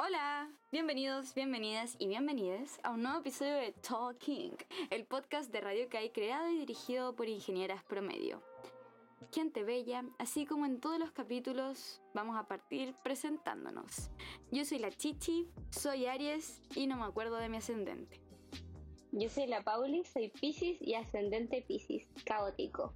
Hola, bienvenidos, bienvenidas y bienvenidas a un nuevo episodio de Talking, el podcast de Radio que hay creado y dirigido por ingenieras promedio. Gente bella, así como en todos los capítulos, vamos a partir presentándonos. Yo soy la Chichi, soy Aries y no me acuerdo de mi ascendente. Yo soy la Pauli, soy Pisces y ascendente Pisces, caótico.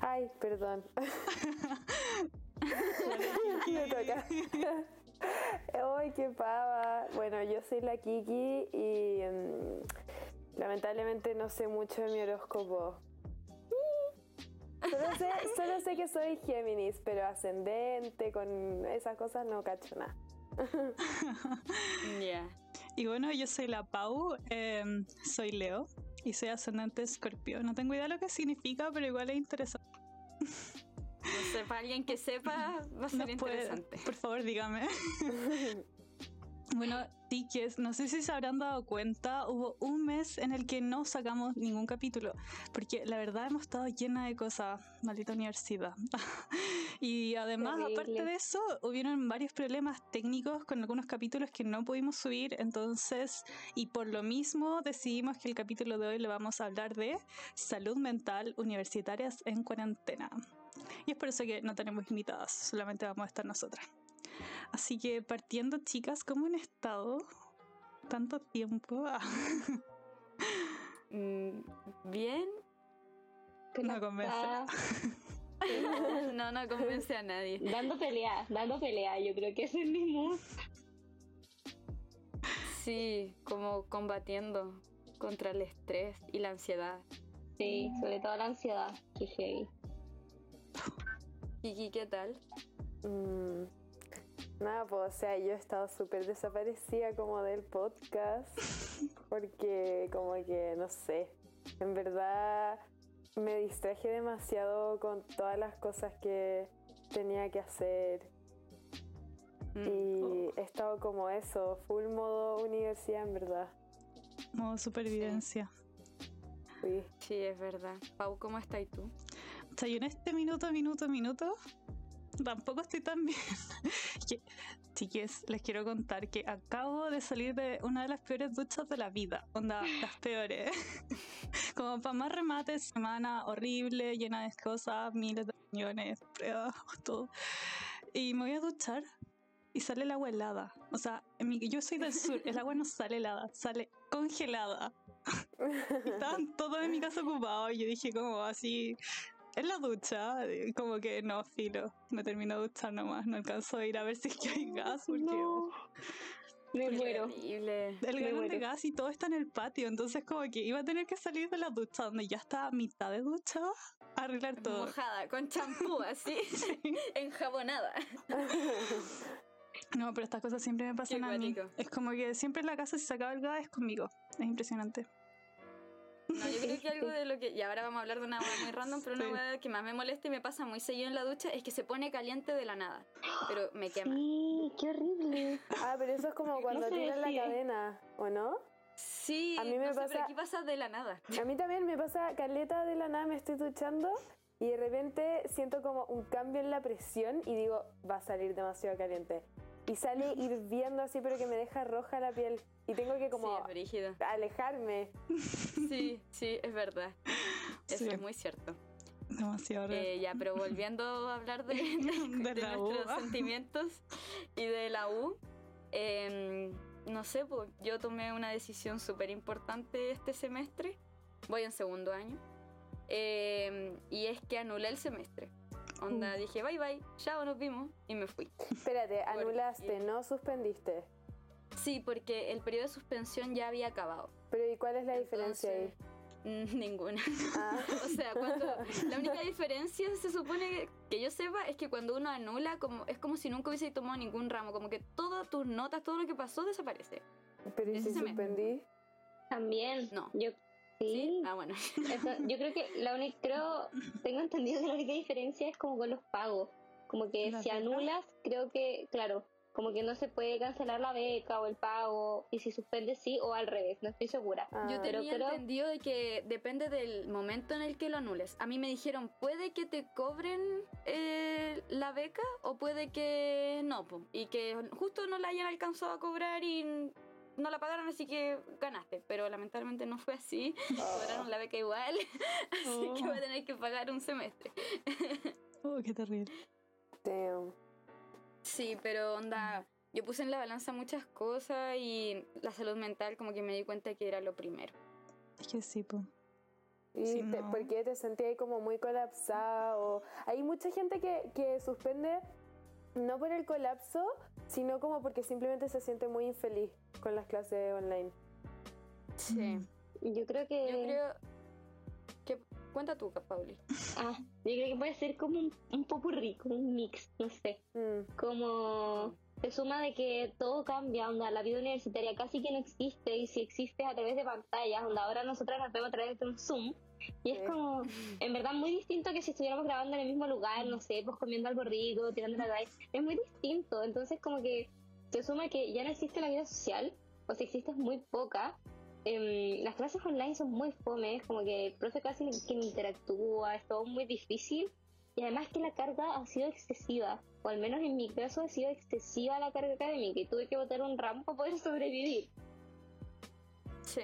Ay, perdón. Me toca. Ay, qué pava. Bueno, yo soy la Kiki y mm, lamentablemente no sé mucho de mi horóscopo. Solo sé, solo sé que soy Géminis, pero ascendente, con esas cosas no cacho nada. Ya. Y bueno, yo soy la Pau, em, soy Leo y soy ascendente Escorpio. No tengo idea de lo que significa, pero igual es interesante. No sé, para alguien que sepa, va a ser puede- interesante. por favor, dígame. Bueno, tiques, no sé si se habrán dado cuenta, hubo un mes en el que no sacamos ningún capítulo, porque la verdad hemos estado llena de cosas, maldita universidad. y además, Terrible. aparte de eso, hubieron varios problemas técnicos con algunos capítulos que no pudimos subir, entonces, y por lo mismo decidimos que el capítulo de hoy le vamos a hablar de salud mental universitarias en cuarentena. Y es por eso que no tenemos invitadas, solamente vamos a estar nosotras. Así que partiendo, chicas, ¿cómo han estado? Tanto tiempo. Mm, Bien. No convence. No, no convence a nadie. dando pelea, dando pelea, yo creo que es mi mood. Sí, como combatiendo contra el estrés y la ansiedad. Sí, sobre todo la ansiedad, que heavy. Kiki, ¿qué tal? Mm, Nada, pues, o sea, yo he estado súper desaparecida como del podcast, porque como que, no sé, en verdad me distraje demasiado con todas las cosas que tenía que hacer Mm. y he estado como eso, full modo universidad en verdad. Modo supervivencia. Sí. Sí, es verdad. Pau, ¿cómo estás tú? Yo en este minuto, minuto, minuto, tampoco estoy tan bien. Que, chiques, les quiero contar que acabo de salir de una de las peores duchas de la vida. Onda, las peores. Como para más remate, semana horrible, llena de cosas, miles de reuniones, pruebas, todo. Y me voy a duchar y sale el agua helada. O sea, mi- yo soy del sur, el agua no sale helada, sale congelada. Estaban todos en mi casa ocupados y yo dije como así, en la ducha, y como que no, filo, me termino de duchar nomás, no alcanzo a ir a ver si es que hay gas porque No. Me muero. El galón de gas y todo está en el patio, entonces como que iba a tener que salir de la ducha donde ya está a mitad de ducha, a arreglar todo. Mojada, con champú, así, enjabonada. No, pero estas cosas siempre me pasan Qué a mí. Es como que siempre en la casa si se acaba el gas es conmigo. Es impresionante. No, yo creo que algo de lo que. Y ahora vamos a hablar de una hueá muy random, pero una Sí. hueá que más me molesta y me pasa muy seguido en la ducha es que se pone caliente de la nada. Pero me quema. Sí, qué horrible. Ah, pero eso es como cuando se tiran la cadena, ¿o no? Sí, A mí me no sé, pasa- pero aquí pasa de la nada. A mí también me pasa caleta de la nada, me estoy duchando y de repente siento como un cambio en la presión y digo, va a salir demasiado caliente. Y sale hirviendo así, pero que me deja roja la piel. Y tengo que como Sí, alejarme. Sí, sí, es verdad. Eso Sí. es muy cierto. Demasiado real. Eh, ya, pero volviendo a hablar de, de, De U. nuestros sentimientos y de la U, eh, no sé, pues yo tomé una decisión súper importante este semestre. Voy en segundo año. eh, y es que anulé el semestre. Onda, dije bye bye, chao, nos vimos. Y me fui. Espérate, anulaste, Porque- no suspendiste. Sí, porque el periodo de suspensión ya había acabado. Pero ¿y cuál es la diferencia ahí? Entonces, mm, Ninguna. Ah, O sea, cuando la única diferencia se supone que, yo sepa es que cuando uno anula como es como si nunca hubiese tomado ningún ramo, como que todas tus notas, todo lo que pasó desaparece. pero ¿y si suspendí? También. No. Yo, sí. Ah, bueno. Eso- yo creo que la única, creo, tengo entendido que la única diferencia es como con los pagos. Como que ¿La si anulas, creo que, claro, como que no se puede cancelar la beca o el pago, y si suspende sí o al revés, no estoy segura. Ah, Yo pero tenía creo- entendido de que depende del momento en el que lo anules. A mí me dijeron, puede que te cobren eh, la beca o puede que no, po, y que justo no la hayan alcanzado a cobrar y no la pagaron, así que ganaste. Pero lamentablemente no fue así. Cobraron la beca igual, así que Oh. voy a tener que pagar un semestre. Oh, qué terrible. Damn. Sí, pero onda, yo puse en la balanza muchas cosas y la salud mental como que me di cuenta que era lo primero. Es que sí, po. ¿Y Sí, te- no. por qué te sentías como muy colapsada? O... Hay mucha gente que, que suspende no por el colapso, sino como porque simplemente se siente muy infeliz con las clases online. Sí. Yo creo que... Yo creo que... Cuenta tú, Pauli. Ah, yo creo que puede ser como un, un poco rico, un mix, no sé. Mm, Como se suma de que todo cambia, onda, la vida universitaria casi que no existe y si existe a través de pantallas, onda, ahora nosotras nos vemos a través de un Zoom y es como, en verdad muy distinto que si estuviéramos grabando en el mismo lugar, no sé, pues comiendo algo rico, tirando la calle, es muy distinto, entonces como que se suma que ya no existe la vida social, o si existe es muy poca, Em, las clases online son muy fomes, como que el profe casi ni- que ni interactúa, es todo muy difícil. Y además que la carga ha sido excesiva, o al menos en mi caso ha sido excesiva la carga académica y tuve que botar un ramo para poder sobrevivir. Sí.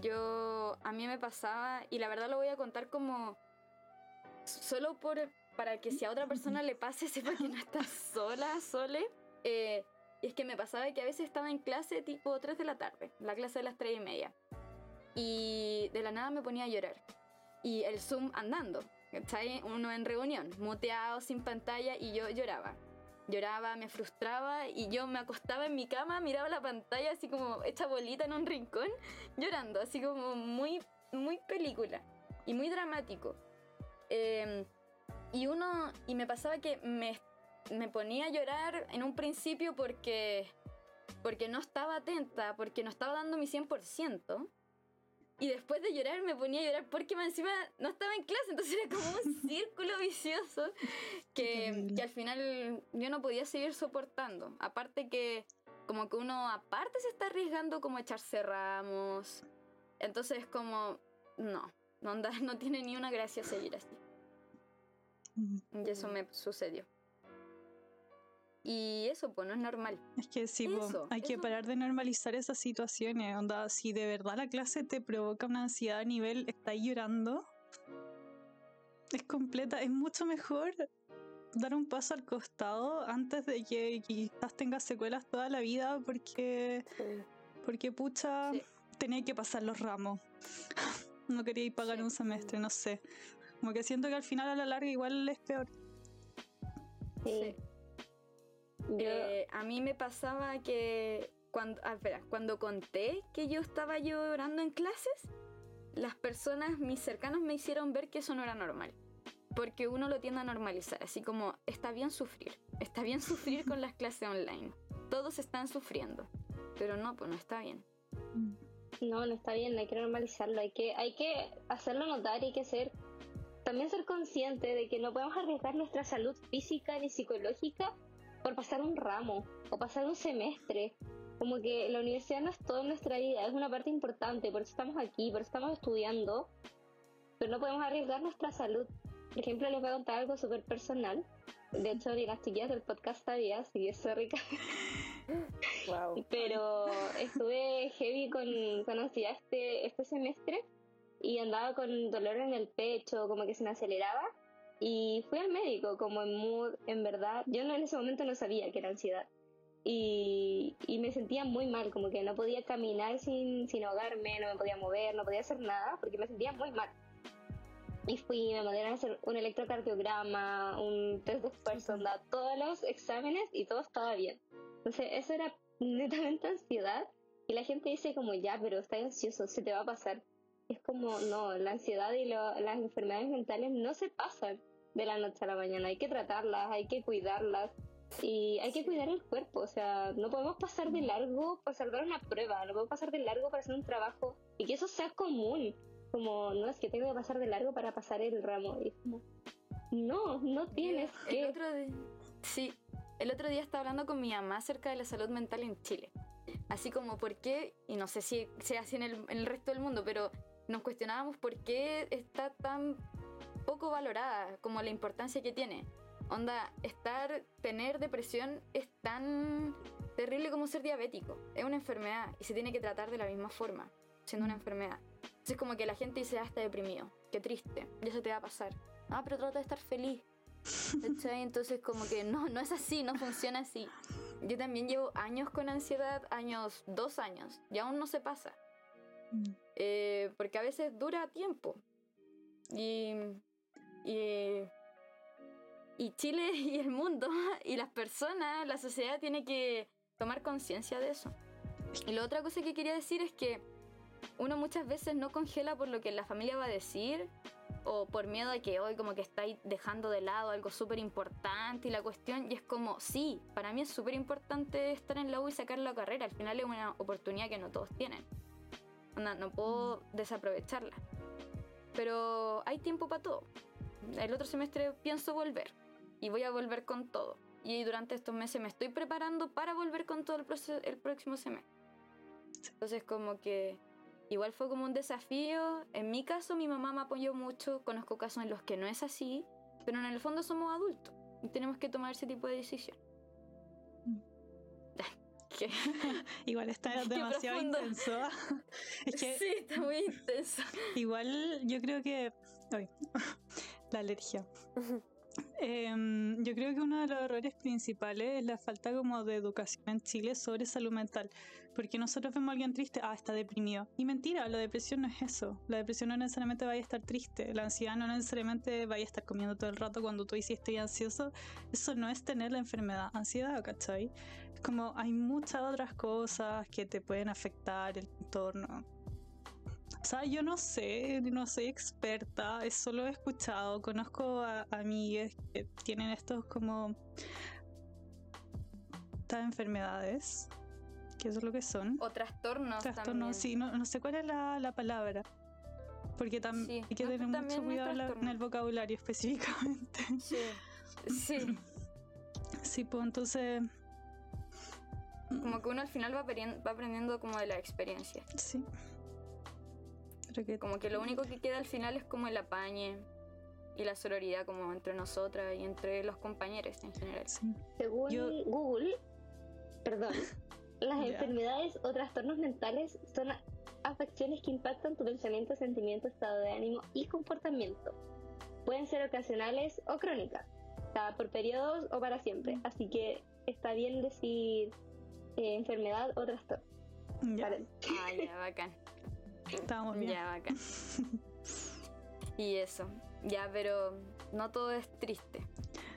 Yo, a mí me pasaba, y la verdad lo voy a contar como solo por para que si a otra persona le pase, sepa que no está sola, sole. Eh, y es que me pasaba que a veces estaba en clase tipo 3 de la tarde, la clase de las 3 y media. Y de la nada me ponía a llorar. Y el Zoom andando, ¿cachai? Uno en reunión, muteado, sin pantalla, y yo lloraba. Lloraba, me frustraba y yo me acostaba en mi cama, miraba la pantalla así como hecha bolita en un rincón, llorando, así como muy, muy película y muy dramático. Eh, y uno, y me pasaba que me, me ponía a llorar en un principio porque, porque no estaba atenta, porque no estaba dando mi 100%. Y después de llorar me ponía a llorar porque encima no estaba en clase, entonces era como un círculo vicioso que, que al final yo no podía seguir soportando. Aparte que como que uno aparte se está arriesgando como a echarse ramos. Entonces como, no, no, no tiene ni una gracia seguir así. Mm. Y eso me sucedió. Y eso, pues no es normal. Es que sí, po, Eso, hay que parar de normalizar esas situaciones. Onda, si de verdad la clase te provoca una ansiedad a nivel, estás llorando, es completa, es mucho mejor dar un paso al costado antes de que quizás tengas secuelas toda la vida porque, sí. porque pucha, Sí. tenía que pasar los ramos. No quería ir pagar Sí. un semestre, no sé. Como que siento que al final a la larga igual es peor. Sí. Eh, a mí me pasaba que cuando, ah, espera, cuando conté que yo estaba llorando en clases, las personas, mis cercanos, me hicieron ver que eso no era normal. Porque uno lo tiende a normalizar, así como está bien sufrir, está bien sufrir con las clases online. Todos están sufriendo, pero no, pues no está bien. No, no está bien, hay que normalizarlo, hay que, hay que hacerlo notar y hay que ser, también ser consciente de que no podemos arriesgar nuestra salud física ni psicológica por pasar un ramo o pasar un semestre. Como que la universidad no es todo en nuestra vida, es una parte importante, por eso estamos aquí, por eso estamos estudiando, pero no podemos arriesgar nuestra salud. Por ejemplo, les voy a contar algo súper personal. De hecho, ni las chiquillas del podcast sabía, si es rica. Wow. Pero estuve heavy con, con ansiedad este, este semestre y andaba con dolor en el pecho, como que se me aceleraba. Y fui al médico, como en mood, en verdad. Yo no en ese momento no sabía que era ansiedad. Y, me sentía muy mal, como que no podía caminar sin, sin ahogarme, no me podía mover, no podía hacer nada, porque me sentía muy mal. Y fui, me mandaron a hacer un electrocardiograma, un test de esfuerzo, onda, todos los exámenes y todo estaba bien. Entonces, eso era netamente ansiedad. Y la gente dice como, ya, pero estás ansioso, se te va a pasar. Es como, no, la ansiedad y lo- las enfermedades mentales no se pasan de la noche a la mañana. Hay que tratarlas, hay que cuidarlas. Y hay que cuidar el cuerpo, o sea, no podemos pasar de largo para salvar una prueba, no podemos pasar de largo para hacer un trabajo y que eso sea común. Como, no es que tengo que pasar de largo para pasar el ramo. Y es como, no, no tienes El que. otro Sí, el otro día estaba hablando con mi mamá acerca de la salud mental en Chile. Así como por qué, y no sé si sea así en el, en el resto del mundo, pero nos cuestionábamos por qué está tan poco valorada como la importancia que tiene. Onda, estar, tener depresión es tan terrible como ser diabético. Es una enfermedad y se tiene que tratar de la misma forma, siendo una enfermedad. Entonces como que la gente dice, ah, está deprimido, qué triste, ya se te va a pasar. Ah, pero trata de estar feliz. Entonces como que no, no es así, no funciona así. Yo también llevo años con ansiedad, años, dos años, y aún no se pasa. Mm. Eh, porque a veces dura tiempo. Y, y, y Chile y el mundo y las personas, la sociedad tiene que tomar conciencia de eso. Y la otra cosa que quería decir es que uno muchas veces no congela por lo que la familia va a decir o por miedo a que hoy como que estáis dejando de lado algo súper importante y la cuestión y es como, sí, para mí es súper importante estar en la U y sacar la carrera, al final es una oportunidad que no todos tienen. Onda, no puedo desaprovecharla. Pero hay tiempo para todo. El otro semestre pienso volver y voy a volver con todo. Y durante estos meses me estoy preparando para volver con todo el, proce- el próximo semestre. Entonces como que igual fue como un desafío. En mi caso mi mamá me apoyó mucho. Conozco casos en los que no es así. Pero en el fondo somos adultos y tenemos que tomar ese tipo de decisión. ¿Qué? Igual está demasiado intenso. es que Sí, está muy intenso. igual yo creo que... La alergia. Em, yo creo que uno de los errores principales es la falta como de educación en Chile sobre salud mental. Porque nosotros vemos a alguien triste, ah, está deprimido. Y mentira, la depresión no es eso. La depresión no necesariamente vaya a estar triste. La ansiedad no necesariamente vaya a estar comiendo todo el rato cuando tú dices estoy ansioso. Eso no es tener la enfermedad ansiedad, ¿cachai? Es como hay muchas otras cosas que te pueden afectar el entorno. O sea, yo no sé, no soy experta, solo he escuchado, conozco a amigas que tienen estos como estas enfermedades, que eso es lo que son. O trastornos, Trastornos, también. sí, no, no sé cuál es la, la palabra. Porque tam- Sí, hay que tener mucho cuidado en la- en trastornos. el vocabulario específicamente. Sí. Sí. Sí, pues entonces, Como que uno al final va, va aprendiendo como de la experiencia. sí. Que Como que lo único que queda al final es como el apañe y la sororidad como entre nosotras y entre los compañeros en general. sí. Según Yo- Google, perdón, las Ya. enfermedades o trastornos mentales son afecciones que impactan tu pensamiento, sentimiento, estado de ánimo y comportamiento. Pueden ser ocasionales o crónicas, o sea, por periodos o para siempre. Así que está bien decir eh, enfermedad o trastorno. Ya, Vale. Ah, ya, bacán. Estábamos bien. Ya, bacán. Y eso. Ya, pero no todo es triste.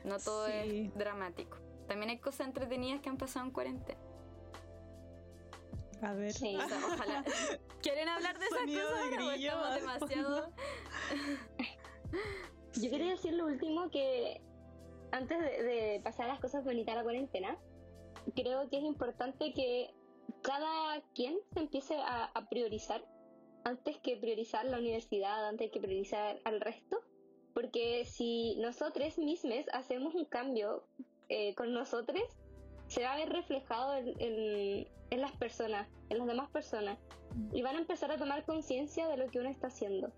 No todo Sí. es dramático. También hay cosas entretenidas que han pasado en cuarentena. A ver. Sí. O sea, ojalá. ¿Quieren hablar de esas Sonido cosas? de grillo estamos demasiado. Yo quería decir lo último que antes de, de pasar las cosas bonitas a la cuarentena, creo que es importante que cada quien se empiece a, a priorizar antes que priorizar la universidad, antes que priorizar al resto, porque si nosotros mismos hacemos un cambio eh, con nosotros, se va a ver reflejado en, en- en las personas, en las demás personas, y van a empezar a tomar conciencia de lo que uno está haciendo.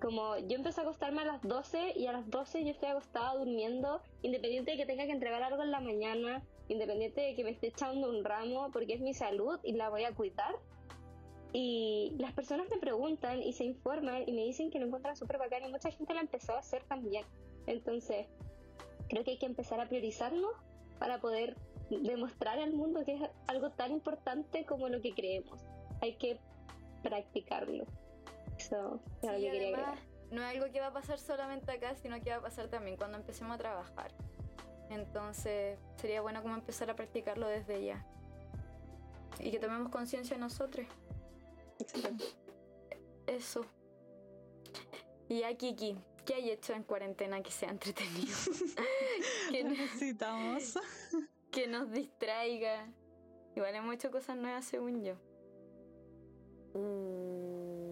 Como yo empecé a acostarme a las 12 y a las 12 yo estoy acostada durmiendo, independiente de que tenga que entregar algo en la mañana, independiente de que me esté echando un ramo, porque es mi salud y la voy a cuidar. Y las personas me preguntan y se informan y me dicen que lo encuentran súper bacán y mucha gente lo empezó a hacer también. Entonces, creo que hay que empezar a priorizarnos para poder demostrar al mundo que es algo tan importante como lo que creemos. Hay que practicarlo. Eso es lo Sí, que quería además, no es algo que va a pasar solamente acá, sino que va a pasar también cuando empecemos a trabajar. Entonces, sería bueno como empezar a practicarlo desde ya. Y que tomemos conciencia nosotros. Eso. Y a Kiki, ¿qué hay hecho en cuarentena que sea entretenido? que, necesitamos. que nos distraiga. Igual hemos hecho cosas nuevas según yo. Mm,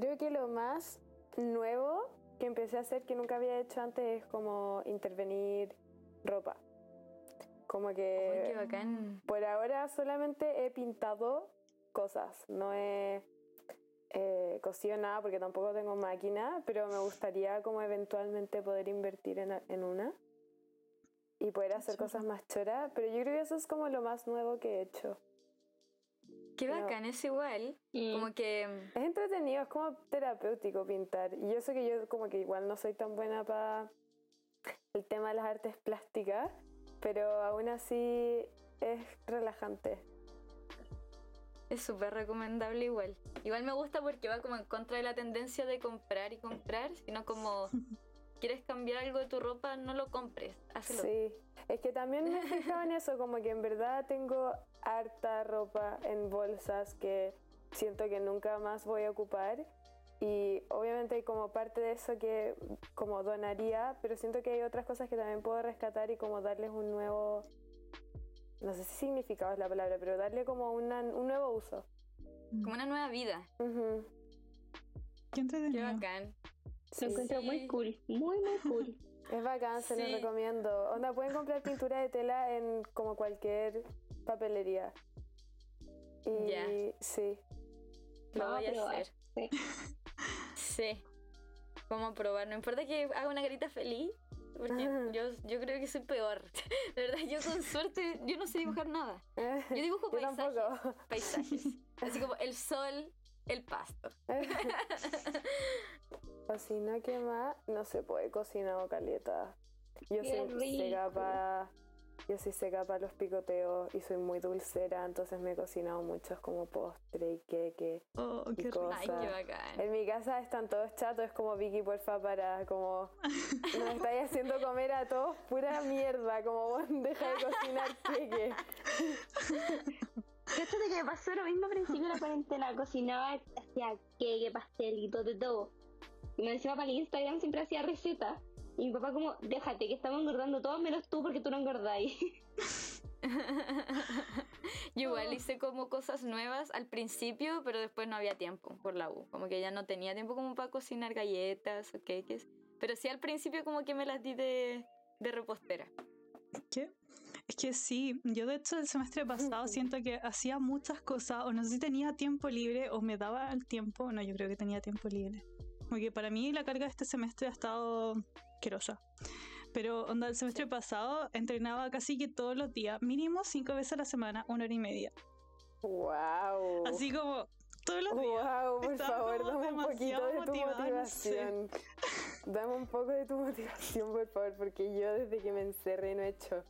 Creo que lo más nuevo que empecé a hacer que nunca había hecho antes es como intervenir ropa. Como que qué bacán. por ahora solamente he pintado cosas, no he eh, cosido nada porque tampoco tengo máquina, pero me gustaría como eventualmente poder invertir en, en una y poder hacer cosas más choras, pero yo creo que eso es como lo más nuevo que he hecho. Qué Pero- bacán, es igual. Mm. Como que. Es entretenido, es como terapéutico pintar. Y yo sé que yo como que igual no soy tan buena para el tema de las artes plásticas, pero aún así es relajante. Es súper recomendable igual. Igual me gusta porque va como en contra de la tendencia de comprar y comprar, sino como quieres cambiar algo de tu ropa, no lo compres, hazlo. Sí, es que también me he fijado en eso, como que en verdad tengo harta ropa en bolsas que siento que nunca más voy a ocupar. Y obviamente hay como parte de eso que como donaría, pero siento que hay otras cosas que también puedo rescatar y como darles un nuevo, no sé si significado es la palabra, pero darle como una- un nuevo uso. Como una nueva vida. Ujú, Qué Qué entretenido. bacán. sí. Lo encuentro muy Sí. cool, muy, muy cool. Es bacán, se los Sí. recomiendo. Onda, pueden comprar pintura de tela en como cualquier papelería. Y Ya. sí. Lo Vamos voy a a probar. hacer. Sí. Sí. Vamos a probar. No importa que haga una carita feliz. Porque Ajá. yo, yo creo que soy peor. De verdad, yo con suerte, yo no sé dibujar nada. Yo dibujo Yo paisajes. tampoco. Paisajes. Así como el sol, el pasto. o si no, ¿qué más? No se puede cocinar o caleta. Yo soy para. Yo soy seca para los picoteos y soy muy dulcera, entonces me he cocinado muchos como postre y queque. Oh, qué rico. cosa. Ay, qué bacán. En mi casa están todos chatos, es como Vicky, porfa, para como nos estáis haciendo comer a todos pura mierda, como vos deja de cocinar queque. Fíjate que me pasó lo mismo al principio de la cuarentena. Cocinaba, hacía queque, pastelito, de todo. Y me encima para el Instagram siempre hacía recetas. Y mi papá como, déjate, que estamos engordando todos menos tú porque tú no engordáis. Yo igual hice como cosas nuevas al principio, pero después no había tiempo por la U. Como que ya no tenía tiempo como para cocinar galletas o queques. Pero sí al principio como que me las di de, de repostera. ¿Qué? Es que sí, yo de hecho el semestre pasado siento que hacía muchas cosas, o no sé si tenía tiempo libre, o me daba el tiempo, no, yo creo que tenía tiempo libre. Porque para mí la carga de este semestre ha estado asquerosa. Pero onda, el semestre pasado entrenaba casi que todos los días, mínimo cinco veces a la semana, una hora y media. Wow. Así como todos los días. Wow, por favor, dame un poquito de tu motivada, no sé. motivación. Dame un poco de tu motivación, por favor, porque yo desde que me encerré no he hecho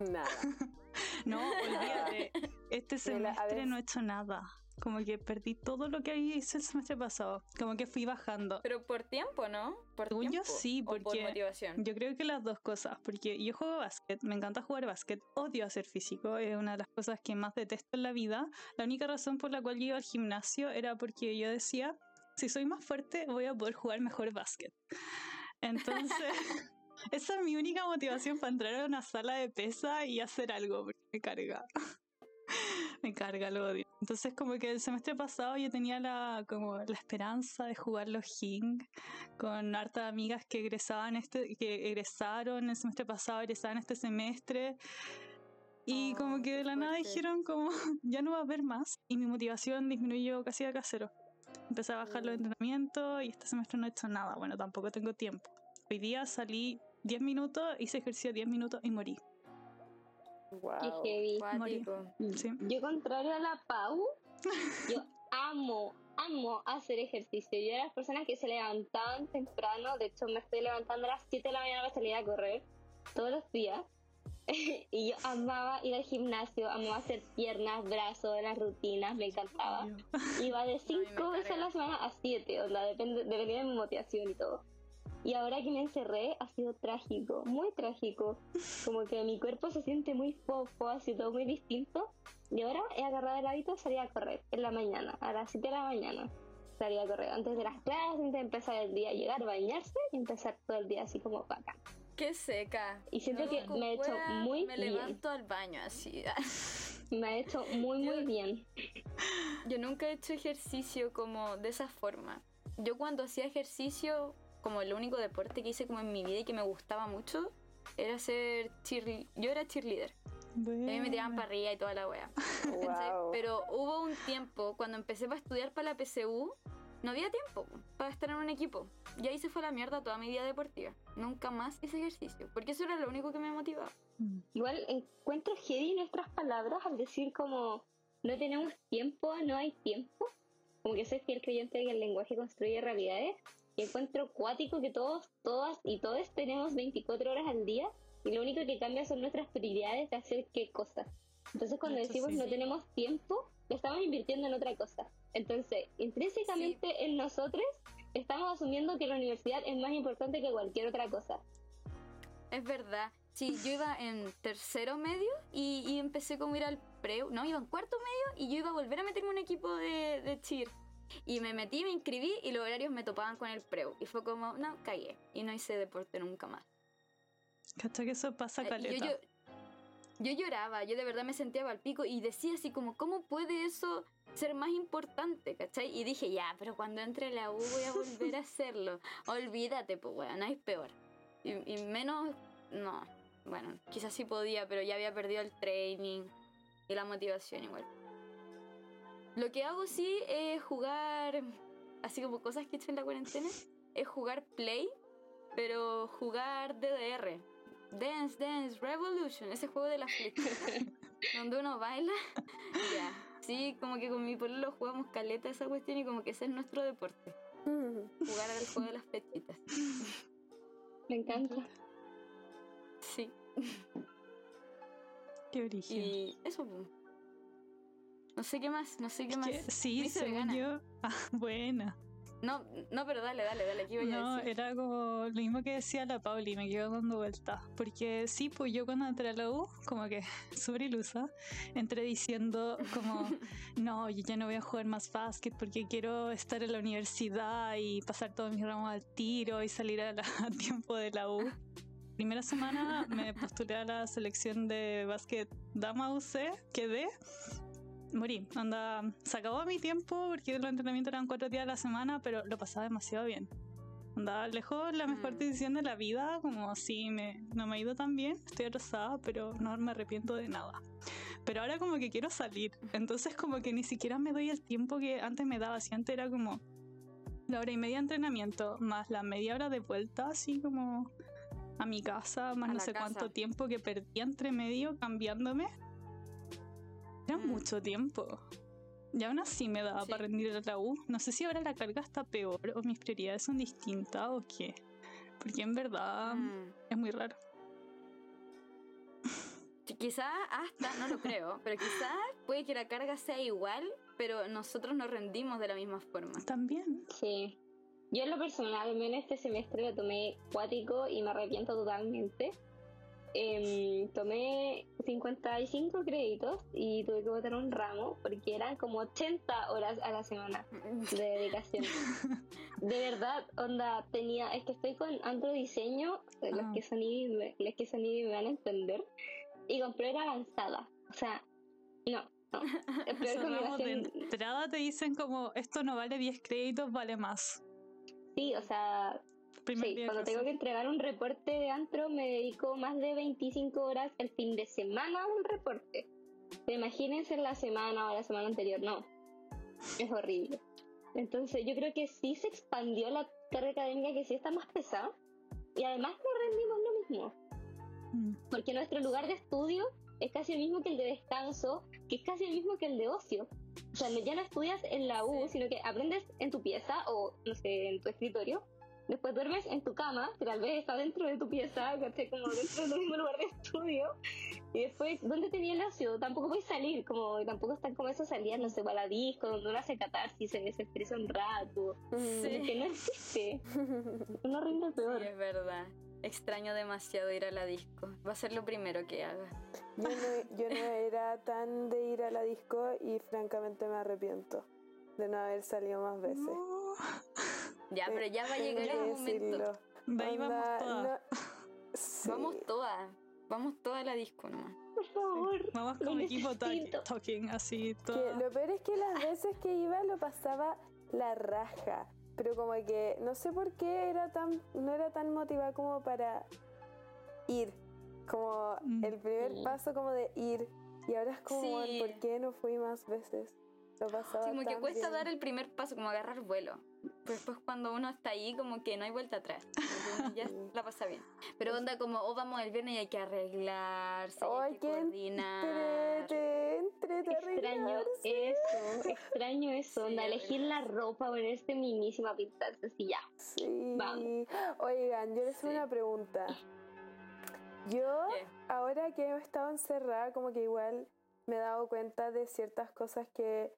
nada. No, olvídate. Este la- semestre no he hecho nada. Como que perdí todo lo que hice el semestre pasado. Como que fui bajando. Pero por tiempo, ¿no? Por Según yo, tiempo. sí, o por porque motivación. Yo creo que las dos cosas, porque yo juego básquet, me encanta jugar básquet, odio hacer físico, es una de las cosas que más detesto en la vida. La única razón por la cual yo iba al gimnasio era porque yo decía, si soy más fuerte voy a poder jugar mejor básquet. Entonces, esa es mi única motivación para entrar a una sala de pesa y hacer algo, porque me carga. me carga, lo odio. Entonces, como que el semestre pasado yo tenía la, como la esperanza de jugar los Hing con hartas amigas que egresaban este, que egresaron el semestre pasado, egresaban este semestre. Y Oh, como que de la nada dijeron como ya no va a haber más. Y mi motivación disminuyó casi a cero. Empecé a bajar los Mm. entrenamientos y este semestre no he hecho nada. Bueno, tampoco tengo tiempo. Hoy día salí 10 minutos, hice ejercicio 10 minutos y morí. Qué Wow. heavy. Cuático. Sí. Yo, contrario a la Pau, yo amo, amo hacer ejercicio. Yo era de las personas que se levantaban temprano. De hecho, me estoy levantando a las 7 de la mañana para salir a correr todos los días. y yo amaba ir al gimnasio, amaba hacer piernas, brazos, las rutinas, me encantaba. Iba de me 5 veces a la semana a 7, onda, depende, dependía de mi motivación y todo. Y ahora que me encerré ha sido trágico, muy trágico. Como que mi cuerpo se siente muy fofo, así todo muy distinto. Y ahora he agarrado el hábito de salir a correr en la mañana, a las 7 de la mañana. Salir a correr antes de las clases, antes de empezar el día, llegar, bañarse y empezar todo el día así como vaca. Qué seca. Y siento No, que me ha hecho cueva muy Me bien. levanto al baño así. Me ha hecho muy, muy bien. Yo nunca he hecho ejercicio como de esa forma. Yo cuando hacía ejercicio, como el único deporte que hice como en mi vida y que me gustaba mucho, era ser cheerleader. Yo era cheerleader. Y a mí me tiraban arriba y toda la wea. Wow. Pero hubo un tiempo cuando empecé para estudiar para la PSU, no había tiempo para estar en un equipo. Y ahí se fue a la mierda toda mi vida deportiva. Nunca más hice ejercicio, porque eso era lo único que me motivaba. Mm. Igual encuentro heavy nuestras palabras al decir como no tenemos tiempo, no hay tiempo. Como que soy fiel creyente de que el lenguaje construye realidades. Y encuentro cuático que todos, todas y todos tenemos 24 horas al día y lo único que cambia son nuestras prioridades de hacer qué cosa. Entonces cuando decimos sí. no tenemos tiempo, lo estamos invirtiendo en otra cosa. Entonces, intrínsecamente en nosotros estamos asumiendo que la universidad es más importante que cualquier otra cosa. Es verdad. Sí, yo iba en tercero medio y, y empecé como ir al pre... No, iba en cuarto medio y yo iba a volver a meterme en un equipo de, de cheer. Y me metí, me inscribí y los horarios me topaban con el preu. Y fue como, no, cagué. Y no hice deporte nunca más. ¿Cachai que eso pasa Eh, caleta? Yo, yo, yo lloraba, yo de verdad me sentía al pico y decía así como, ¿cómo puede eso ser más importante? ¿Cachai? Y dije, ya, pero cuando entre a la U voy a volver a hacerlo. Olvídate, pues, weón, no es peor. Y, y menos, no, bueno, quizás sí podía, pero ya había perdido el training y la motivación igual. Lo que hago sí es jugar, así como cosas que he hecho en la cuarentena, es jugar Play, pero jugar DDR. Dance Dance Revolution, ese juego de las flechas, donde uno baila. ya, sí, como que con mi pueblo jugamos caleta esa cuestión y como que ese es nuestro deporte, jugar al juego de las flechitas. Me encanta. Sí, Qué origen. y eso. No sé qué más, no sé qué más. que sí, según yo. Ah, buena. No, no, pero dale, dale, dale, ¿qué iba a No, decir? era como lo mismo que decía la Pauli, me quedo dando vueltas. Porque sí, pues yo cuando entré a la U, como que súper ilusa, entré diciendo como, no, yo ya no voy a jugar más básquet porque quiero estar en la universidad y pasar todos mis ramos al tiro y salir a, la- a tiempo de la U. Primera semana me postulé a la selección de básquet Dama UC, quedé. Morí, anda, se acabó mi tiempo porque los entrenamientos eran cuatro días a la semana, pero lo pasaba demasiado bien. Andaba lejos la mejor Mm. decisión de la vida, como si me, no me ha ido tan bien, estoy atrasada, pero no me arrepiento de nada. Pero ahora como que quiero salir, entonces como que ni siquiera me doy el tiempo que antes me daba, si antes era como la hora y media de entrenamiento, más la media hora de vuelta, así como a mi casa, más A no sé cuánto tiempo que perdí entre medio cambiándome. Era Mm. mucho tiempo. Y aún así me daba Sí. para rendir a la U. No sé si ahora la carga está peor o mis prioridades son distintas o qué. Porque en verdad Mm. es muy raro. Quizás hasta, no lo creo, pero quizás puede que la carga sea igual, pero nosotros nos rendimos de la misma forma. También. Sí. Yo en lo personal, al menos este semestre lo tomé cuático y me arrepiento totalmente. Em, tomé 55 créditos y tuve que botar un ramo porque eran como 80 horas a la semana de dedicación. De verdad, onda, tenía, es que estoy con Andro Diseño, eh, los Ah. que son indie, me- los que son indie me van a entender, y compré la avanzada. O sea, no, no. Es peor Esos ramos de entrada te dicen como esto no vale 10 créditos, vale más. Sí, o sea, Primer Sí, día cuando tengo que entregar un reporte de antro me dedico más de 25 horas el fin de semana a un reporte. Imagínense la semana o la semana anterior, no. Es horrible. Entonces yo creo que sí se expandió la carga académica que sí está más pesada y además no rendimos lo mismo. Mm. Porque nuestro lugar de estudio es casi el mismo que el de descanso, que es casi el mismo que el de ocio. O sea, ya no estudias en la U, Sí. sino que aprendes en tu pieza o, no sé, en tu escritorio. Después duermes en tu cama, que tal vez está dentro de tu pieza, ¿cachai? Como dentro del mismo lugar de estudio. Y después, ¿dónde tenía el ocio? Tampoco puedes salir, como tampoco están como esas salidas, no sé, para la disco, donde uno hace catarsis, se desestresa un rato. Sí. Que no existe. Uno rinde peor. Sí, es verdad. Extraño demasiado ir a la disco. Va a ser lo primero que haga. Yo no, yo no era tan de ir a la disco y francamente me arrepiento de no haber salido más veces. No. Ya, pero ya va a llegar el momento. decirlo. De ahí vamos todas. no- sí. Vamos todas. Vamos todas a la disco nomás. Por favor. Vamos lo como equipo talking, así todo. lo peor es que las veces que iba lo pasaba la raja. Pero como que no sé por qué era tan, no era tan motivada como para ir. como Mm. el primer Sí. paso como de ir. Y ahora es como, Sí. ¿por qué no fui más veces? Lo pasaba Sí, como que cuesta bien. dar el primer paso, como agarrar vuelo. Pero después cuando uno está ahí, como que no hay vuelta atrás. Ya la pasa bien. Pero onda como, oh, vamos el viernes y hay que arreglarse, hay que coordinar. Entrete, entrete, Extraño eso, extraño eso, Sí, onda, elegir la ropa, ponerse minísima, pintarse así ya. Sí. Vamos. Oigan, yo les hago Sí. una pregunta. Yo, ¿Qué? ahora que he estado encerrada, como que igual me he dado cuenta de ciertas cosas que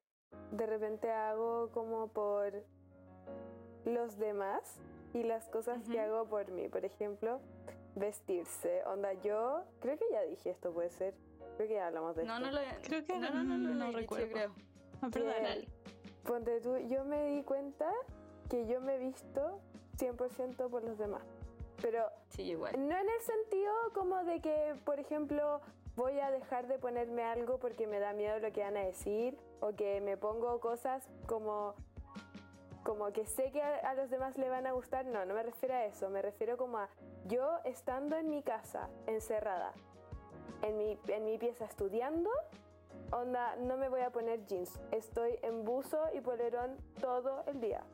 de repente hago como por los demás y las cosas que hago por mí. Por ejemplo, vestirse. Onda, yo creo que ya dije esto, puede ser. Creo que ya hablamos de No, esto. no lo Creo que no, no, no, no lo he dicho, recuerdo. creo. Ah, perdón. Ponte tú, yo me di cuenta que yo me he visto 100% por los demás. Pero Sí, igual. no en el sentido como de que, por ejemplo, voy a dejar de ponerme algo porque me da miedo lo que van a decir o que me pongo cosas como como que sé que a, los demás le van a gustar. No, no me refiero a eso. Me refiero como a yo estando en mi casa, encerrada, en mi, en mi pieza estudiando, onda, no me voy a poner jeans. Estoy en buzo y polerón todo el día.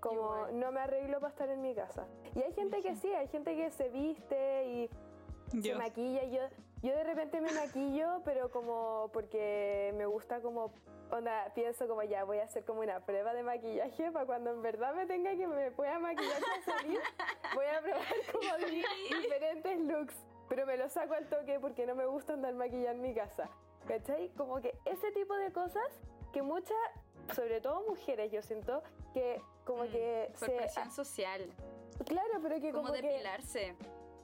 Como no me arreglo para estar en mi casa. Y hay gente que sí, hay gente que se viste y se Yo. maquilla. y Yo, yo de repente me maquillo, pero como porque me gusta como, onda, pienso como ya voy a hacer como una prueba de maquillaje para cuando en verdad me tenga que me pueda maquillar para salir, voy a probar como di- diferentes looks. Pero me lo saco al toque porque no me gusta andar maquillada en mi casa. ¿Cachai? Como que ese tipo de cosas que muchas, sobre todo mujeres, yo siento que como Mm, que Por se... presión social. Claro, pero que Como como que... depilarse.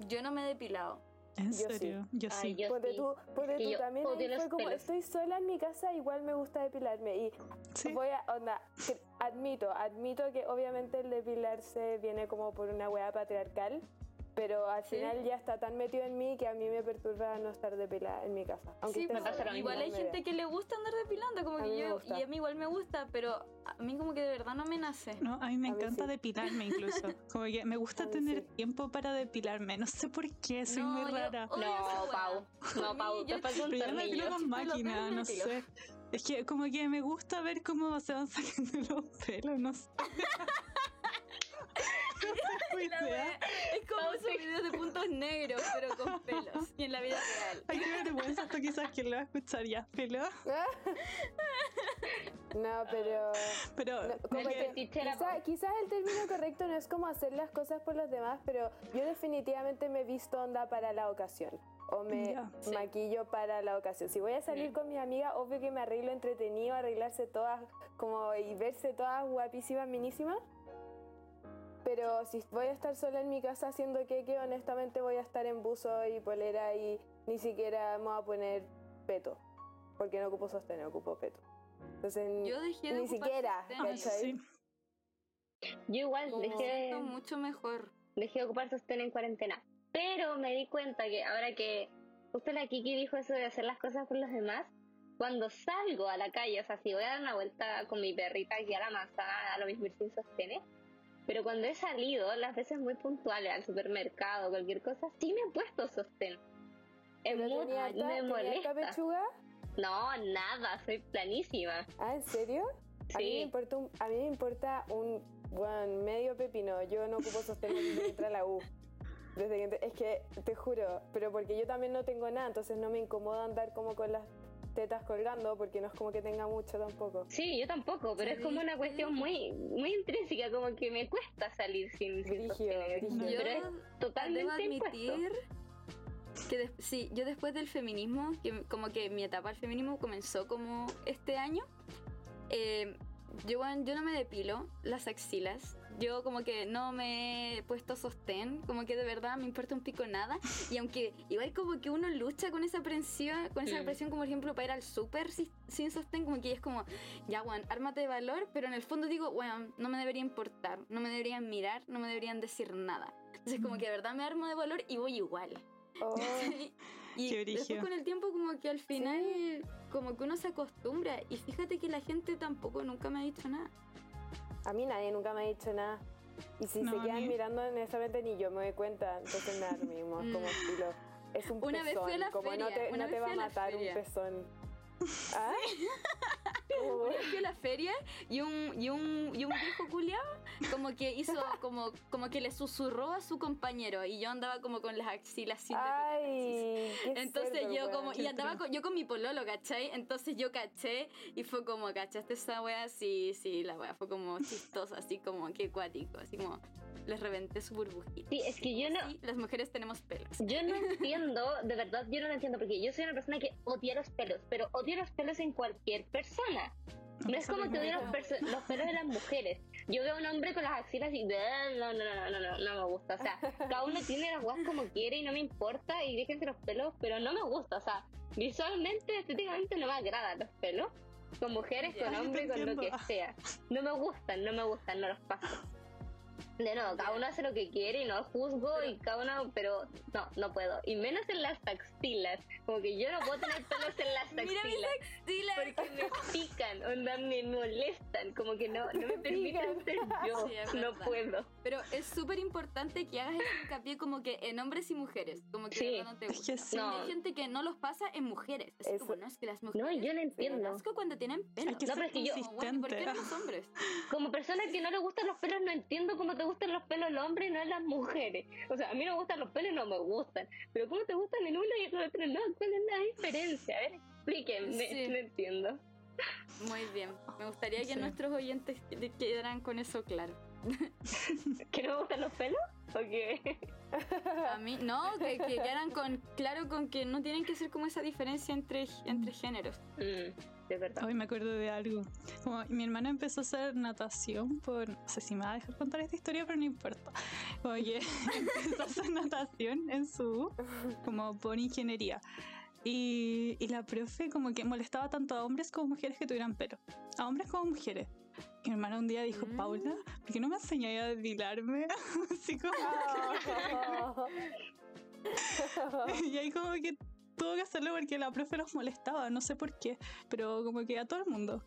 Yo no me he depilado. ¿En Yo sí. serio? Yo Ay, sí. yo Ponte sí. tú, ponte que tú yo también ahí fue como pelos. estoy sola en mi casa, igual me gusta depilarme y Sí. voy a, onda, admito, admito que obviamente el depilarse viene como por una wea patriarcal, pero al Sí. final ya está tan metido en mí que a mí me perturba no estar depilada en mi casa. Aunque Sí, lo mismo. igual hay gente que le gusta andar depilando, como A que mí yo, y a mí igual me gusta, pero a mí como que de verdad no me nace. No, a mí me A mí encanta sí. depilarme incluso. Como que me gusta mí tener sí. tiempo para depilarme. No sé por qué, soy No, muy yo rara. No. Pau. No, mí, Pau, te falta un Pero yo me depilo con máquina, no sé. Es que como que me gusta ver cómo se van saliendo los pelos, no sé. wea Es como esos videos de puntos negros, pero con pelos. Y en la vida real. Ay, qué vergüenza, esto quizás quien lo va a escuchar ya, pelo. No, pero... Pero no, como que quizás el término correcto no es como hacer las cosas por los demás, pero yo definitivamente me he visto onda para la ocasión. O me Ya, sí. maquillo para la ocasión. Si voy a salir Mm. con mis amigas, obvio que me arreglo entretenido, arreglarse todas como y verse todas guapísimas, minísimas. Pero si voy a estar sola en mi casa haciendo queque, honestamente voy a estar en buzo y polera y ni siquiera me voy a poner peto. Porque no ocupo sostén, ocupo peto. Entonces, Yo dejé de ni siquiera. Yo igual Me dejé, siento mucho mejor. dejé de ocupar sostén en cuarentena. Pero me di cuenta que ahora que justo la Kiki dijo eso de hacer las cosas por los demás, cuando salgo a la calle, o sea, si voy a dar una vuelta con mi perrita aquí a la manzana, a lo mismo ir sin sostenes, pero cuando he salido, las veces muy puntuales al supermercado, cualquier cosa, sí me he puesto sostén. Es ¿Pero muy, tenía harta- me tenía molesta. pechuga? No, nada, soy planísima. Ah, ¿en serio? A mí me Sí. importa un, a mí me importa un bueno, medio pepino. Yo no ocupo sostén desde que a la U. Desde que es que te juro, pero porque yo también no tengo nada, entonces no me incomoda andar como con las tetas colgando porque no es como que tenga mucho tampoco. Sí, yo tampoco, pero es como una cuestión muy muy intrínseca, como que me cuesta salir sin, sin sostener. Pero es totalmente admitir que sí, yo después del feminismo, que como que mi etapa del feminismo comenzó como este año, eh, yo, yo no me depilo las axilas. Yo como que no me he puesto sostén, como que de verdad me importa un pico nada. Y aunque igual como que uno lucha con esa presión, con esa Mm. presión como por ejemplo para ir al súper si- sin sostén, como que es como, ya, weón, ármate de valor, pero en el fondo digo, weón, no me debería importar, no me deberían mirar, no me deberían decir nada. Entonces como Mm. que de verdad me armo de valor y voy igual. Oh, y Qué después con el tiempo como que al final como que uno se acostumbra y fíjate que la gente tampoco nunca me ha dicho nada. A mí nadie nunca me ha dicho nada. Y si No, se quedan mí- mirando honestamente ni yo me doy cuenta, entonces me da lo mismo, como Mm. estilo. es un Una vez pezón. fui a la como no te, no va a matar un pezón. ¿Ah? Fui a la feria y un, y un, y un viejo culiao como que hizo, como, como que le susurró a su compañero y yo andaba como con las axilas sin Ay, Entonces cerdo, yo como, y andaba con- yo con mi pololo, ¿cachai? Entonces yo caché y fue como, ¿cachaste esa wea? Sí, sí, la wea fue como chistosa, así como que cuático, así como les reventé su burbujita. Sí, es que yo no, Sí, las mujeres tenemos pelos. Yo no entiendo, de verdad, yo no lo entiendo, porque yo soy una persona que odia los pelos, pero odia los pelos en cualquier persona. No es como que odio los, pelos de las mujeres. Yo veo a un hombre con las axilas y "Ah, no, no, no, no, no, no me gusta. O sea, cada uno tiene las guas como quiere y no me importa y déjense los pelos, pero no me gusta. O sea, visualmente, estéticamente no me agradan los pelos. Con mujeres, con hombres, te con lo que sea. No me gustan, no me gustan, no los paso. De nuevo, cada uno hace lo que quiere y no juzgo y cada uno, pero no, no puedo. Y menos en las axilas. Como que yo no puedo tener pelos en las Mira mis. Porque me pican, onda, me molestan. Como que no, no me permiten ser yo. Sí, es no puedo. Pero es súper importante que hagas ese hincapié como que en hombres y mujeres, como que Sí. no te Es gusta. sí. No. Hay gente que no los pasa en mujeres. Eso- como, no, es que las mujeres... No, yo no entiendo. asco cuando tienen pelo. Hay que No, ser pero es que yo- Como, bueno, ¿y ¿Por qué no los hombres? Como persona que no le gustan los pelos, no entiendo cómo te gustan los pelos los hombres y no las mujeres. O sea, a mí no me gustan los pelos, no me gustan. Pero ¿cómo te gustan en uno y en el otro no? ¿Cuál es la diferencia? A ver, explíquenme. Sí. No entiendo. Muy bien. Me gustaría que Sí. nuestros oyentes qued- quedaran con eso claro. ¿Que no me gustan los pelos? ¿O qué? A mí, no, que, que quedaran con, claro con que no tienen que ser como esa diferencia entre, entre géneros. Mm, de verdad. Hoy me acuerdo de algo. Como mi hermana empezó a hacer natación por. No sé si me va a dejar contar esta historia, pero no importa. Oye, empezó a hacer natación en su. como por ingeniería. Y, y la profe como que molestaba tanto a hombres como mujeres que tuvieran pelo. A hombres como mujeres. Mi hermana un día dijo, Mm. Paula, ¿por qué no me enseñáis a depilarme? Así como... Oh. y ahí como que tuvo que hacerlo porque la profe los molestaba, no sé por qué, pero como que a todo el mundo.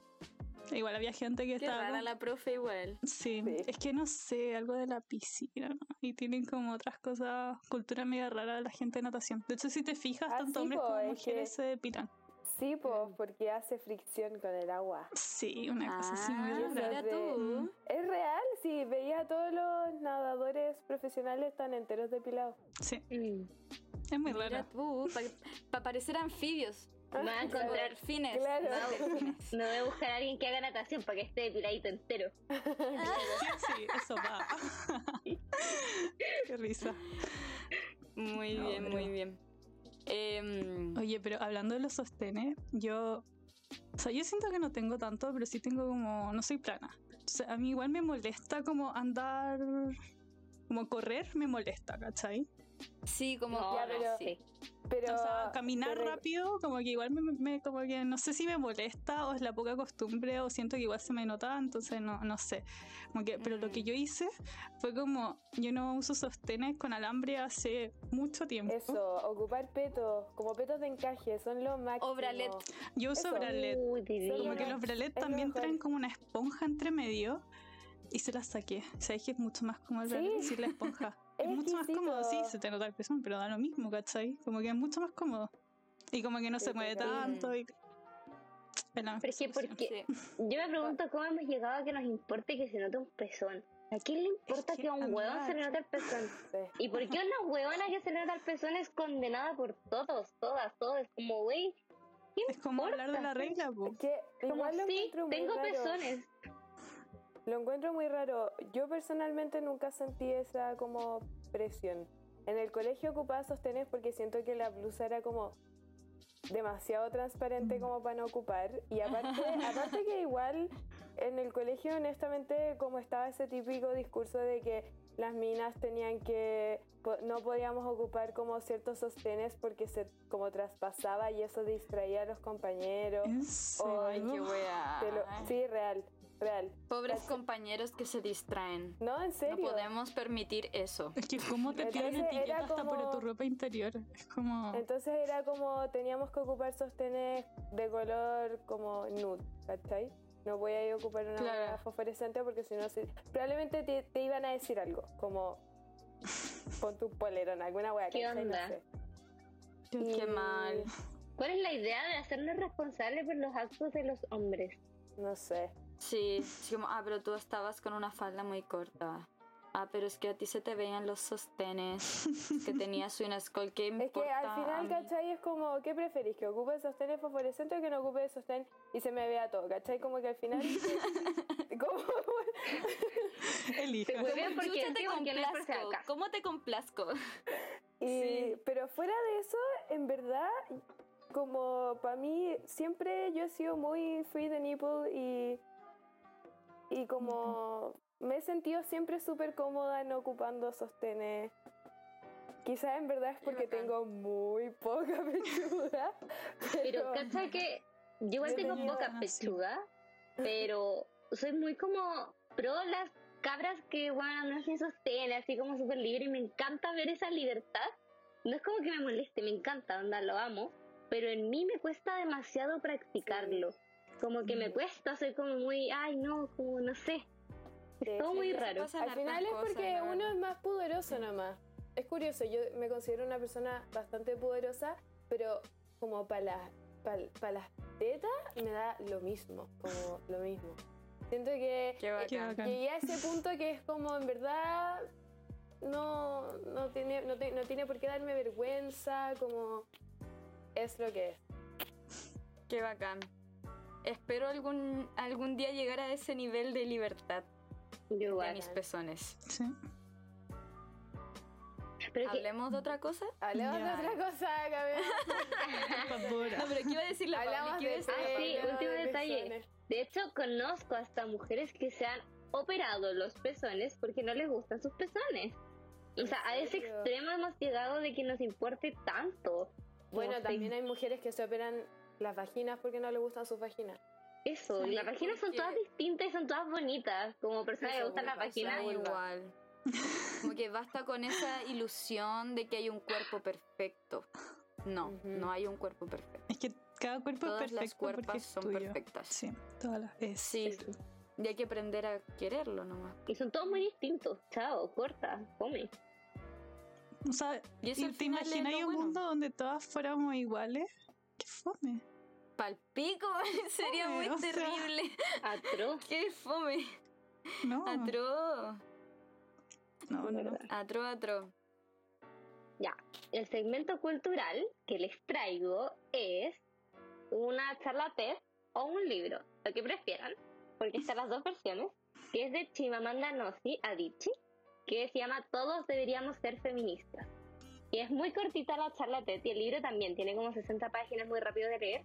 Igual había gente que Qué estaba... rara la profe igual. Sí, Sí. es que no sé, algo de la piscina, ¿no? Y tienen como otras cosas, cultura media rara de la gente de natación. De hecho, si te fijas, Ah, tanto sí, hombres como es mujeres que- se depilan. Sí, pues, porque hace fricción con el agua. Sí, una cosa así muy Ah, rara. mira De- tú. Es real, sí, veía a todos los nadadores profesionales tan enteros depilados. Sí, Mm. es muy Mira raro. tú, para parecer anfibios. Me va a Como encontrar. delfines. Claro. Me voy a buscar a alguien que haga natación para que esté depiladito entero. Sí, sí, eso va. Qué risa. Muy No, bien, pero- muy bien. Em, Oye, pero hablando de los sostenes, yo. O sea, yo siento que no tengo tanto, pero sí tengo como. No soy plana. A mí igual me molesta como andar. Como correr me molesta, ¿cachai? Sí, como No, pero- sí. Pero, o sea, caminar pero- rápido, como que igual me, me- como que no sé si me molesta o es la poca costumbre o siento que igual se me nota, entonces no, no sé. Como que, pero lo que Mm. yo hice fue como, yo no uso sostenes con alambre hace mucho tiempo. Eso, ocupar petos, como petos de encaje, son lo máximo. O bralet. Yo uso eso. bralet. Uy. Como que los bralets es lo también traen como una esponja entre medio y se las saqué. Sabes que es mucho más cómodo el Sí. bralet sin la esponja. es Es mucho más cómodo, sí, se te nota el pezón, pero da lo mismo, ¿cachai? Como que es mucho más cómodo. Y como que no Sí, se mueve tanto y... Es la mejor Pero es que, ¿por solución. qué? Sí. Yo me pregunto cómo hemos llegado a que nos importe que se note un pezón. ¿A quién le importa que, que, a un huevón se le note el pezón? Sí. ¿Y por qué una huevona que se le nota el pezón es condenada por todos, todas, todos? Como, güey, ¿qué Es como hablar de la regla, po. Es que Como, igual sí, tengo raro. pezones. Lo encuentro muy raro. Yo personalmente nunca sentí esa como presión. En el colegio ocupaba sostenes porque siento que la blusa era como demasiado transparente como para no ocupar. Y aparte, aparte que igual en el colegio honestamente como estaba ese típico discurso de que las minas tenían que no podíamos ocupar como ciertos sostenes porque se como traspasaba y eso distraía a los compañeros. ¿En Ay, qué serio? wea. Lo- sí, real, real. Pobres compañeros que se distraen. No, en No serio. podemos permitir eso. Es que cómo te era etiqueta hasta por como- tu ropa interior. Es como... Entonces era como teníamos que ocupar sostenes de color como nude, ¿cachai? No voy a ir a ocupar una Claro. hueá fosforescente porque si no se- probablemente te, te iban a decir algo, como pon tu polerón, alguna hueá, ¿Qué ¿cachai? No onda? sé. Qué Y- mal. ¿Cuál es la idea de hacernos responsables por los actos de los hombres? No sé. Sí, sí, como, ah, pero tú estabas con una falda muy corta. Ah, pero es que a ti se te veían los sostenes que tenías una skull. ¿Qué Es que al final? ¿cachai? Es como, ¿qué preferís? ¿Que ocupe el sostén fosforescente o que no ocupe el sostén y se me vea todo? ¿Cachai? Como que al final... como, Elija. Te huevean porque te es complazco. ¿Cómo te complazco? y, Sí. Pero fuera de eso, en verdad, como para mí, siempre yo he sido muy free the nipple y, y como me he sentido siempre súper cómoda no ocupando sostenes. Quizás en verdad es porque tengo muy poca pechuga. Pero, ¿cachai que yo igual tengo poca pechuga, pero soy muy como pro las cabras que bueno, andan sin sostén, así como súper libre, y me encanta ver esa libertad. No es como que me moleste, me encanta, onda, lo amo, pero en mí me cuesta demasiado practicarlo. Como que me cuesta, soy como muy, ay no, como no sé. Es todo muy raro. Al final es cosas, porque la uno verdad. es más pudoroso nomás. Es curioso, yo me considero una persona bastante pudorosa, pero como para las pa, las tetas me da lo mismo, como lo mismo. Siento que Qué bacán. Qué bacán. llegué a ese punto que es como en verdad no, no, tiene, no, te- no tiene por qué darme vergüenza, como es lo que es. Qué bacán. Espero algún, algún día llegar a ese nivel de libertad Yo de mis pezones. Sí. Pero es que ¿Hablemos de otra cosa? Hablemos Ya. de otra cosa, Gabriel. No, pero ¿qué iba a decir la? Hablamos ¿Qué iba a de decir la Ah, sí, último de detalle. pezones. De hecho, conozco hasta mujeres que se han operado los pezones porque no les gustan sus pezones. O ¿En sea, a ese extremo hemos llegado de que nos importe tanto. Bueno, también hay mujeres que se operan las vaginas porque no les gustan sus vaginas. Eso, Sí, y las vaginas son todas distintas y son todas bonitas. Como personas que le gustan las vaginas. igual. Como que basta con esa ilusión de que hay un cuerpo perfecto. No, no hay un cuerpo perfecto. Es que cada cuerpo Todas es las perfecto cuerpas es son tuyo. perfectas. Sí, todas las es. Sí, y hay que aprender a quererlo nomás. Y son todos muy distintos. Chao, corta, come. O sea, Y eso ¿y al ¿te imaginas un bueno. mundo donde todas fuéramos iguales? ¡Qué fome! Palpico, sería Fome, muy sea. terrible. Atroz. Qué fome. No, Atro, no, no, no. atro, atro. El segmento cultural que les traigo es una charla TED o un libro, lo que prefieran, porque están las dos versiones, que es de Chimamanda Ngozi Adichie, que se llama Todos deberíamos ser feministas. Y es muy cortita la charla TED y el libro también tiene como 60 páginas muy rápido de leer,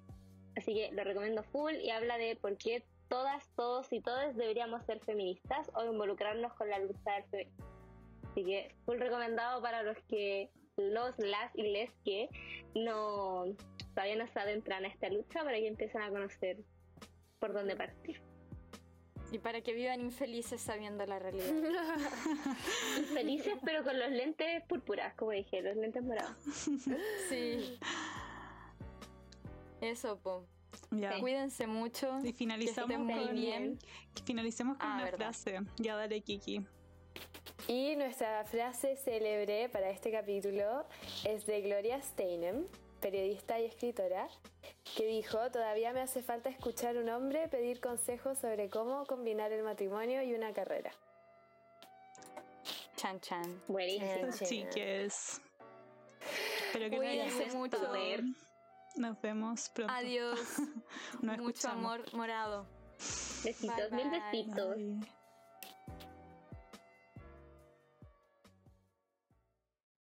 así que lo recomiendo full y habla de por qué todas, todos y todas deberíamos ser feministas o involucrarnos con la lucha del feminismo. Así que full recomendado para los que los, las y les que no todavía no se adentran a esta lucha para que empiecen a conocer por dónde partir. Y para que vivan infelices sabiendo la realidad. Felices pero con los lentes púrpuras, como dije, los lentes morados. Sí. Eso, po. Ya. Cuídense mucho. Y finalizamos estén muy con, bien. finalizamos con Ah, una verdad. frase. Ya dale, Kiki. Y nuestra frase célebre para este capítulo es de Gloria Steinem, periodista y escritora, que dijo, todavía me hace falta escuchar a un hombre pedir consejos sobre cómo combinar el matrimonio y una carrera. Chan chan. Buenísimo. Chiques. Espero que haya Cuídense mucho. gustado. Nos vemos pronto. Adiós. Mucho escuchamos. amor morado. Besitos, Bye, mil besitos. Bye.